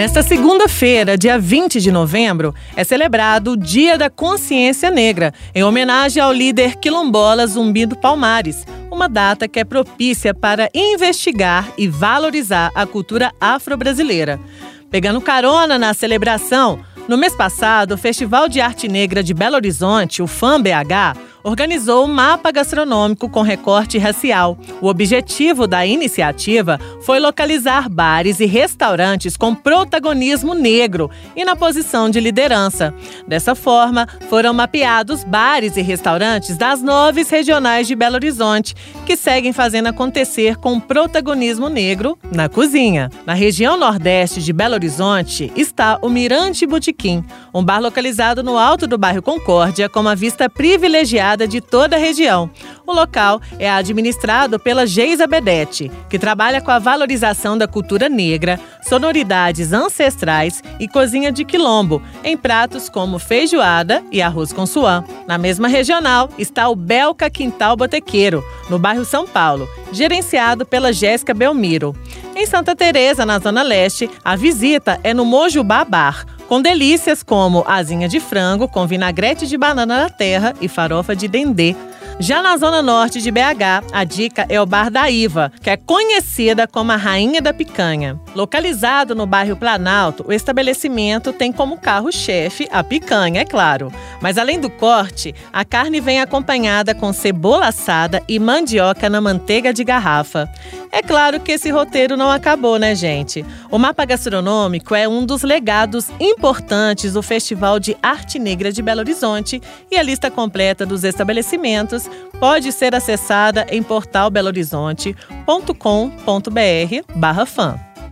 Nesta segunda-feira, dia 20 de novembro, é celebrado o Dia da Consciência Negra, em homenagem ao líder quilombola Zumbido Palmares, uma data que é propícia para investigar e valorizar a cultura afro-brasileira. Pegando carona na celebração, no mês passado, o Festival de Arte Negra de Belo Horizonte, o FAM BH, organizou um mapa gastronômico com recorte racial. O objetivo da iniciativa foi localizar bares e restaurantes com protagonismo negro e na posição de liderança. Dessa forma, foram mapeados bares e restaurantes das nove regionais de Belo Horizonte, que seguem fazendo acontecer com protagonismo negro na cozinha. Na região nordeste de Belo Horizonte está o Mirante Botequim, um bar localizado no alto do bairro Concórdia, com uma vista privilegiada de toda a região. O local é administrado pela Geisa Bedete, que trabalha com a valorização da cultura negra, sonoridades ancestrais e cozinha de quilombo, em pratos como feijoada e arroz com suã. Na mesma regional está o Belca Quintal Botequeiro, no bairro São Paulo, gerenciado pela Jéssica Belmiro. Em Santa Teresa, na Zona Leste, a visita é no Mojubá Bar, com delícias como asinha de frango com vinagrete de banana da terra e farofa de dendê. Já na zona norte de BH, a dica é o Bar da Iva, que é conhecida como a Rainha da Picanha. Localizado no bairro Planalto, o estabelecimento tem como carro-chefe a picanha, é claro. Mas além do corte, a carne vem acompanhada com cebola assada e mandioca na manteiga de garrafa. É claro que esse roteiro não acabou, né, gente? O mapa gastronômico é um dos legados importantes do Festival de Arte Negra de Belo Horizonte e a lista completa dos estabelecimentos pode ser acessada em portalbelohorizonte.com.br/fã.